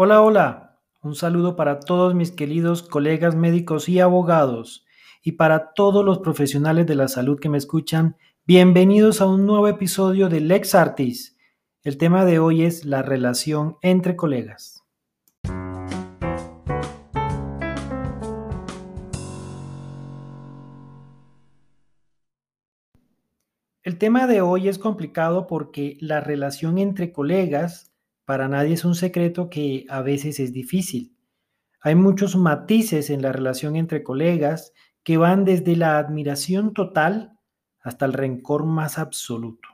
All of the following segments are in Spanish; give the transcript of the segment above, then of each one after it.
Hola, hola. Un saludo para todos mis queridos colegas médicos y abogados y para todos los profesionales de la salud que me escuchan. Bienvenidos a un nuevo episodio de Lex Artis. El tema de hoy es la relación entre colegas. El tema de hoy es complicado porque la relación entre colegas para nadie es un secreto que a veces es difícil. Hay muchos matices en la relación entre colegas que van desde la admiración total hasta el rencor más absoluto.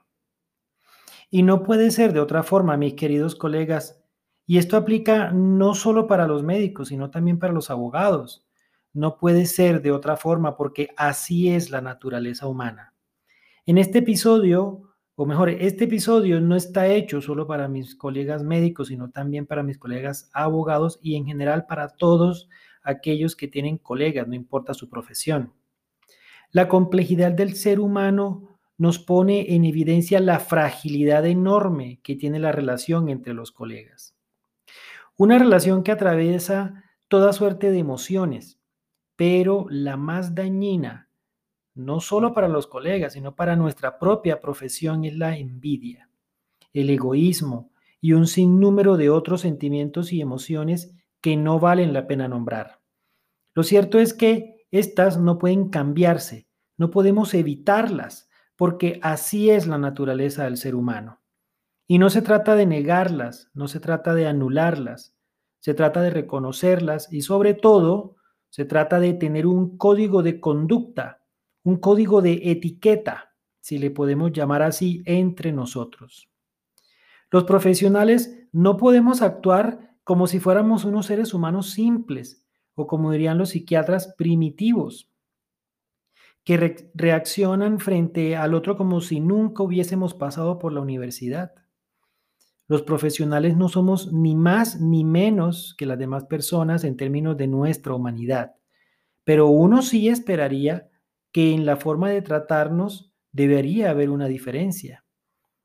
Y no puede ser de otra forma, mis queridos colegas, y esto aplica no solo para los médicos, sino también para los abogados. No puede ser de otra forma porque así es la naturaleza humana. En este episodio o mejor, este episodio no está hecho solo para mis colegas médicos, sino también para mis colegas abogados y en general para todos aquellos que tienen colegas, no importa su profesión. La complejidad del ser humano nos pone en evidencia la fragilidad enorme que tiene la relación entre los colegas. Una relación que atraviesa toda suerte de emociones, pero la más dañina no solo para los colegas, sino para nuestra propia profesión, es la envidia, el egoísmo y un sinnúmero de otros sentimientos y emociones que no valen la pena nombrar. Lo cierto es que estas no pueden cambiarse, no podemos evitarlas, porque así es la naturaleza del ser humano. Y no se trata de negarlas, no se trata de anularlas, se trata de reconocerlas y sobre todo se trata de tener un código de conducta un código de etiqueta, si le podemos llamar así, entre nosotros. Los profesionales no podemos actuar como si fuéramos unos seres humanos simples o como dirían los psiquiatras primitivos, que reaccionan frente al otro como si nunca hubiésemos pasado por la universidad. Los profesionales no somos ni más ni menos que las demás personas en términos de nuestra humanidad, pero uno sí esperaría que en la forma de tratarnos debería haber una diferencia.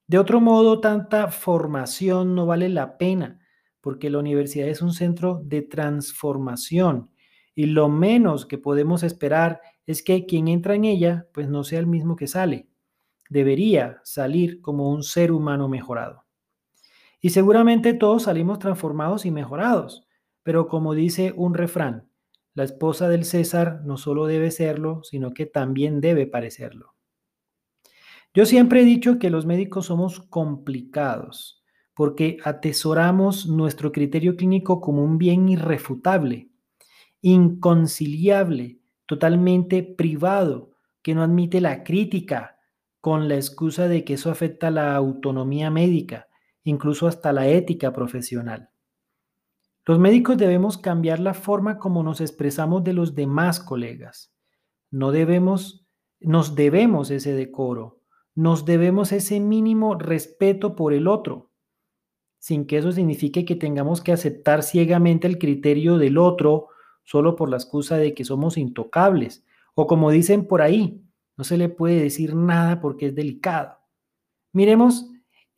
De otro modo, tanta formación no vale la pena, porque la universidad es un centro de transformación y lo menos que podemos esperar es que quien entra en ella pues no sea el mismo que sale. Debería salir como un ser humano mejorado. Y seguramente todos salimos transformados y mejorados, pero como dice un refrán, la esposa del César no solo debe serlo, sino que también debe parecerlo. Yo siempre he dicho que los médicos somos complicados porque atesoramos nuestro criterio clínico como un bien irrefutable, inconciliable, totalmente privado, que no admite la crítica con la excusa de que eso afecta la autonomía médica, incluso hasta la ética profesional. Los médicos debemos cambiar la forma como nos expresamos de los demás colegas. No debemos, nos debemos ese decoro, nos debemos ese mínimo respeto por el otro, sin que eso signifique que tengamos que aceptar ciegamente el criterio del otro solo por la excusa de que somos intocables, o como dicen por ahí, no se le puede decir nada porque es delicado. Miremos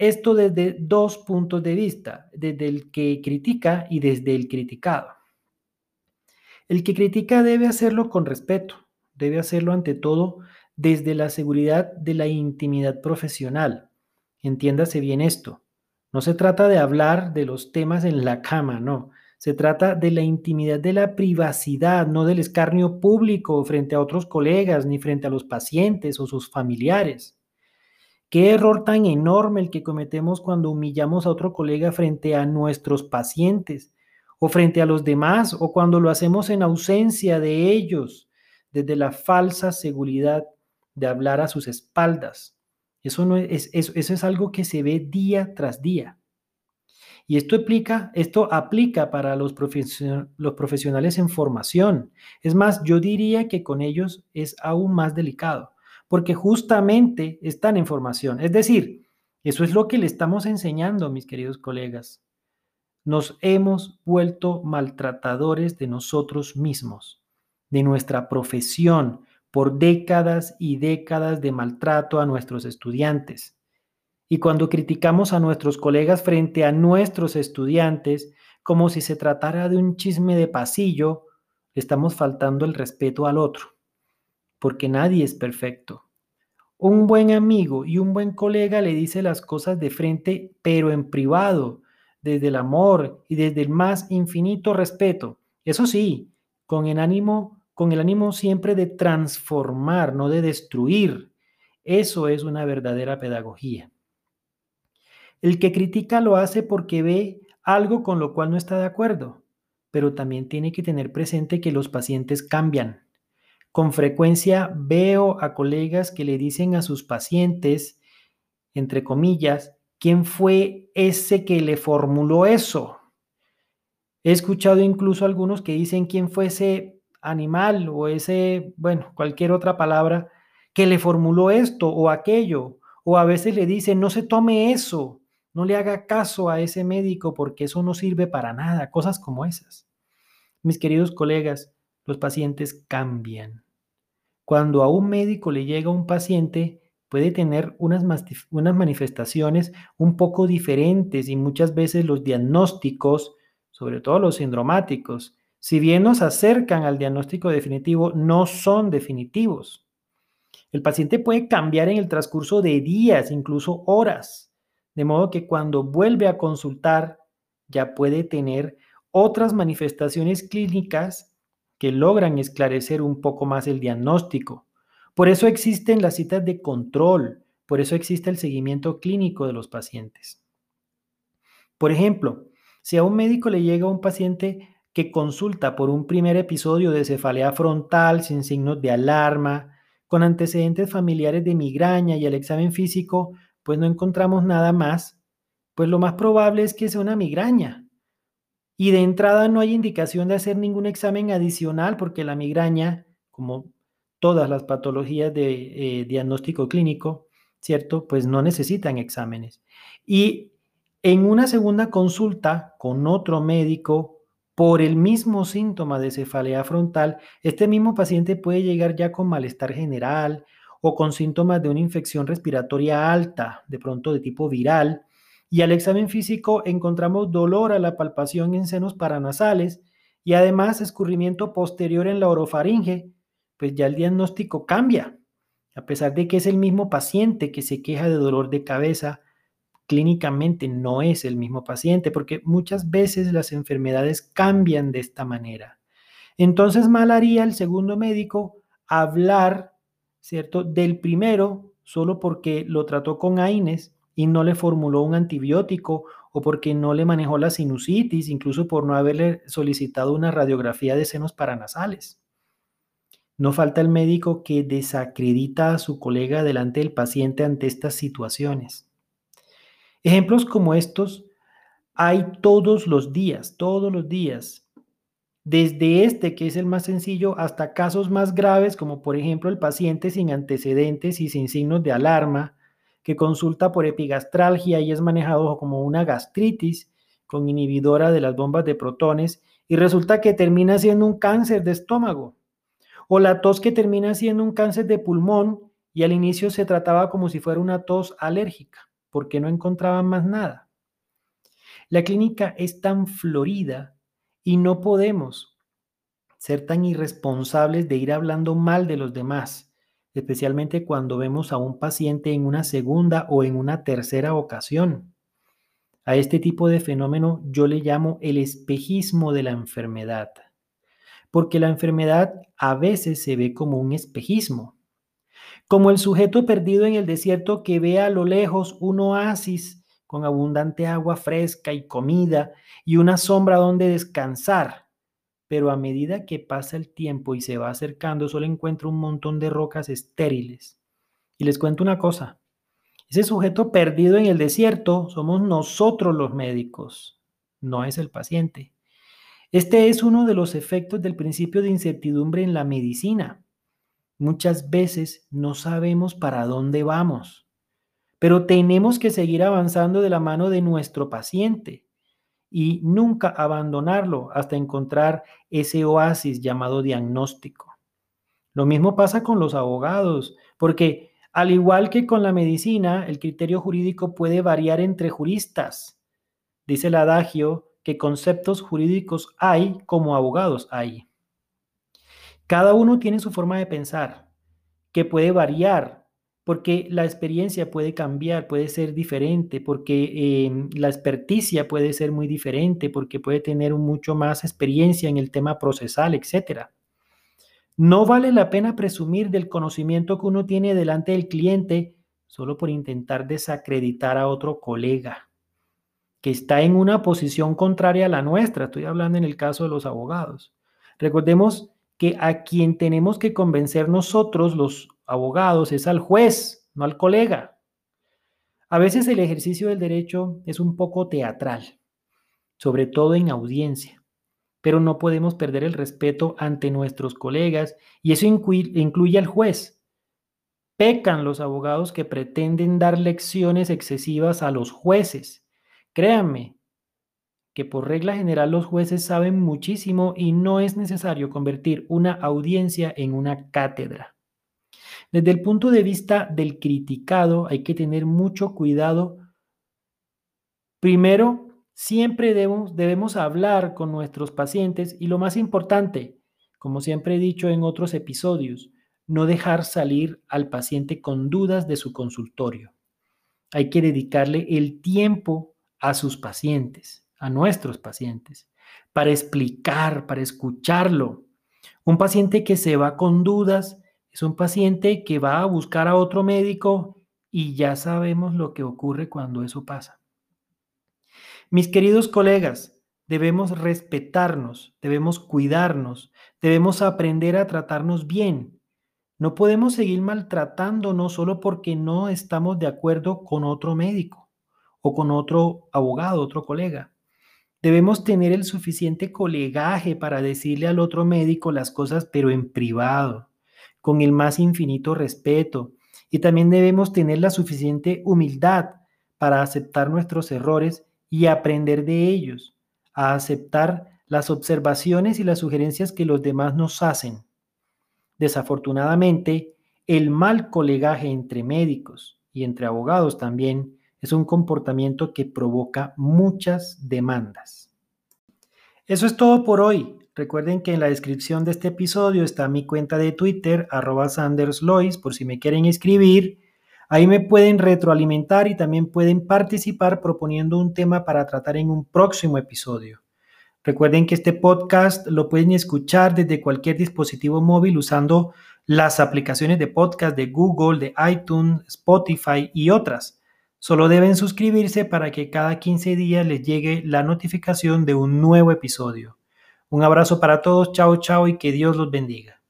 esto desde dos puntos de vista, desde el que critica y desde el criticado. El que critica debe hacerlo con respeto, debe hacerlo ante todo desde la seguridad de la intimidad profesional. Entiéndase bien esto. No se trata de hablar de los temas en la cama, no. Se trata de la intimidad de la privacidad, no del escarnio público frente a otros colegas ni frente a los pacientes o sus familiares. Qué error tan enorme el que cometemos cuando humillamos a otro colega frente a nuestros pacientes o frente a los demás o cuando lo hacemos en ausencia de ellos, desde la falsa seguridad de hablar a sus espaldas. Eso, es, algo que se ve día tras día. Y esto aplica, esto aplica para los profesionales en formación. Es más, yo diría que con ellos es aún más delicado porque justamente están en formación. Es decir, eso es lo que le estamos enseñando, mis queridos colegas. Nos hemos vuelto maltratadores de nosotros mismos, de nuestra profesión, por décadas y décadas de maltrato a nuestros estudiantes. Y cuando criticamos a nuestros colegas frente a nuestros estudiantes, como si se tratara de un chisme de pasillo, estamos faltando el respeto al otro, porque nadie es perfecto. Un buen amigo y un buen colega le dice las cosas de frente, pero en privado, desde el amor y desde el más infinito respeto. Eso sí, con el ánimo, con el ánimo siempre de transformar, no de destruir. Eso es una verdadera pedagogía. El que critica lo hace porque ve algo con lo cual no está de acuerdo, pero también tiene que tener presente que los pacientes cambian. Con frecuencia veo a colegas que le dicen a sus pacientes, entre comillas, ¿quién fue ese que le formuló eso? He escuchado incluso algunos que dicen quién fue ese animal o ese, bueno, cualquier otra palabra que le formuló esto o aquello. O a veces le dicen, no se tome eso, no le haga caso a ese médico porque eso no sirve para nada, cosas como esas. Mis queridos colegas, los pacientes cambian. Cuando a un médico le llega un paciente, puede tener unas, manifestaciones un poco diferentes y muchas veces los diagnósticos, sobre todo los sindromáticos, si bien nos acercan al diagnóstico definitivo, no son definitivos. El paciente puede cambiar en el transcurso de días, incluso horas. De modo que cuando vuelve a consultar ya puede tener otras manifestaciones clínicas que logran esclarecer un poco más el diagnóstico. Por eso existen las citas de control, por eso existe el seguimiento clínico de los pacientes. Por ejemplo, si a un médico le llega un paciente que consulta por un primer episodio de cefalea frontal sin signos de alarma, con antecedentes familiares de migraña y el examen físico pues no encontramos nada más, pues lo más probable es que sea una migraña. Y de entrada no hay indicación de hacer ningún examen adicional porque la migraña, como todas las patologías de eh, diagnóstico clínico, ¿cierto? Pues no necesitan exámenes. Y en una segunda consulta con otro médico por el mismo síntoma de cefalea frontal, este mismo paciente puede llegar ya con malestar general o con síntomas de una infección respiratoria alta, de pronto de tipo viral, y al examen físico encontramos dolor a la palpación en senos paranasales y además escurrimiento posterior en la orofaringe, pues ya el diagnóstico cambia. A pesar de que es el mismo paciente que se queja de dolor de cabeza, clínicamente no es el mismo paciente, porque muchas veces las enfermedades cambian de esta manera. Entonces mal haría el segundo médico hablar ¿cierto? Del primero, solo porque lo trató con AINES y no le formuló un antibiótico o porque no le manejó la sinusitis, incluso por no haberle solicitado una radiografía de senos paranasales. No falta el médico que desacredita a su colega delante del paciente ante estas situaciones. Ejemplos como estos hay todos los días, todos los días desde este, que es el más sencillo, hasta casos más graves, como por ejemplo el paciente sin antecedentes y sin signos de alarma, que consulta por epigastralgia y es manejado como una gastritis con inhibidora de las bombas de protones y resulta que termina siendo un cáncer de estómago. O la tos que termina siendo un cáncer de pulmón y al inicio se trataba como si fuera una tos alérgica, porque no encontraban más nada. La clínica es tan florida y no podemos ser tan irresponsables de ir hablando mal de los demás, especialmente cuando vemos a un paciente en una segunda o en una tercera ocasión. A este tipo de fenómeno yo le llamo el espejismo de la enfermedad, porque la enfermedad a veces se ve como un espejismo, como el sujeto perdido en el desierto que ve a lo lejos un oasis con abundante agua fresca y comida y una sombra donde descansar. Pero a medida que pasa el tiempo y se va acercando, solo encuentra un montón de rocas estériles. Y les cuento una cosa, ese sujeto perdido en el desierto somos nosotros los médicos, no es el paciente. Este es uno de los efectos del principio de incertidumbre en la medicina. Muchas veces no sabemos para dónde vamos pero tenemos que seguir avanzando de la mano de nuestro paciente y nunca abandonarlo hasta encontrar ese oasis llamado diagnóstico. Lo mismo pasa con los abogados, porque al igual que con la medicina, el criterio jurídico puede variar entre juristas. Dice el adagio, que conceptos jurídicos hay como abogados hay. Cada uno tiene su forma de pensar, que puede variar, porque la experiencia puede cambiar, puede ser diferente, porque em, la experticia puede ser muy diferente, porque puede tener mucho más experiencia en el tema procesal, etc. No vale la pena presumir del conocimiento que uno tiene delante del cliente solo por intentar desacreditar a otro colega que está en una posición contraria a la nuestra. Estoy hablando en el caso de los abogados. Recordemos que a quien tenemos que convencer nosotros, los abogados, es al juez, no al colega. A veces el ejercicio del derecho es un poco teatral, sobre todo en audiencia, pero no podemos perder el respeto ante nuestros colegas y eso incluye al juez. Pecan los abogados que pretenden dar lecciones excesivas a los jueces Créanme que por regla general los jueces saben muchísimo y no es necesario convertir una audiencia en una cátedra. Desde el punto de vista del criticado hay que tener mucho cuidado. Primero, siempre debemos, debemos hablar con nuestros pacientes y lo más importante, como siempre he dicho en otros episodios, no dejar salir al paciente con dudas de su consultorio. Hay que dedicarle el tiempo a sus pacientes, a nuestros pacientes, para explicar, para escucharlo. Un paciente que se va con dudas es un paciente que va a buscar a otro médico y ya sabemos lo que ocurre cuando eso pasa. Mis queridos colegas, debemos respetarnos, debemos cuidarnos, debemos aprender a tratarnos bien. No podemos seguir maltratándonos solo porque no estamos de acuerdo con otro médico o con otro abogado, otro colega. Debemos tener el suficiente colegaje para decirle al otro médico las cosas, pero en privado, con el más infinito respeto. Y también debemos tener la suficiente humildad para aceptar nuestros errores y aprender de ellos, a aceptar las observaciones y las sugerencias que los demás nos hacen. Desafortunadamente, el mal colegaje entre médicos y entre abogados también es un comportamiento que provoca muchas demandas. Eso es todo por hoy. Recuerden que en la descripción de este episodio está mi cuenta de Twitter, arroba sanderslois, por si me quieren escribir. Ahí me pueden retroalimentar y también pueden participar proponiendo un tema para tratar en un próximo episodio. Recuerden que este podcast lo pueden escuchar desde cualquier dispositivo móvil usando las aplicaciones de podcast de Google, de iTunes, Spotify y otras. Solo deben suscribirse para que cada 15 días les llegue la notificación de un nuevo episodio. Un abrazo para todos, chao chao y que Dios los bendiga.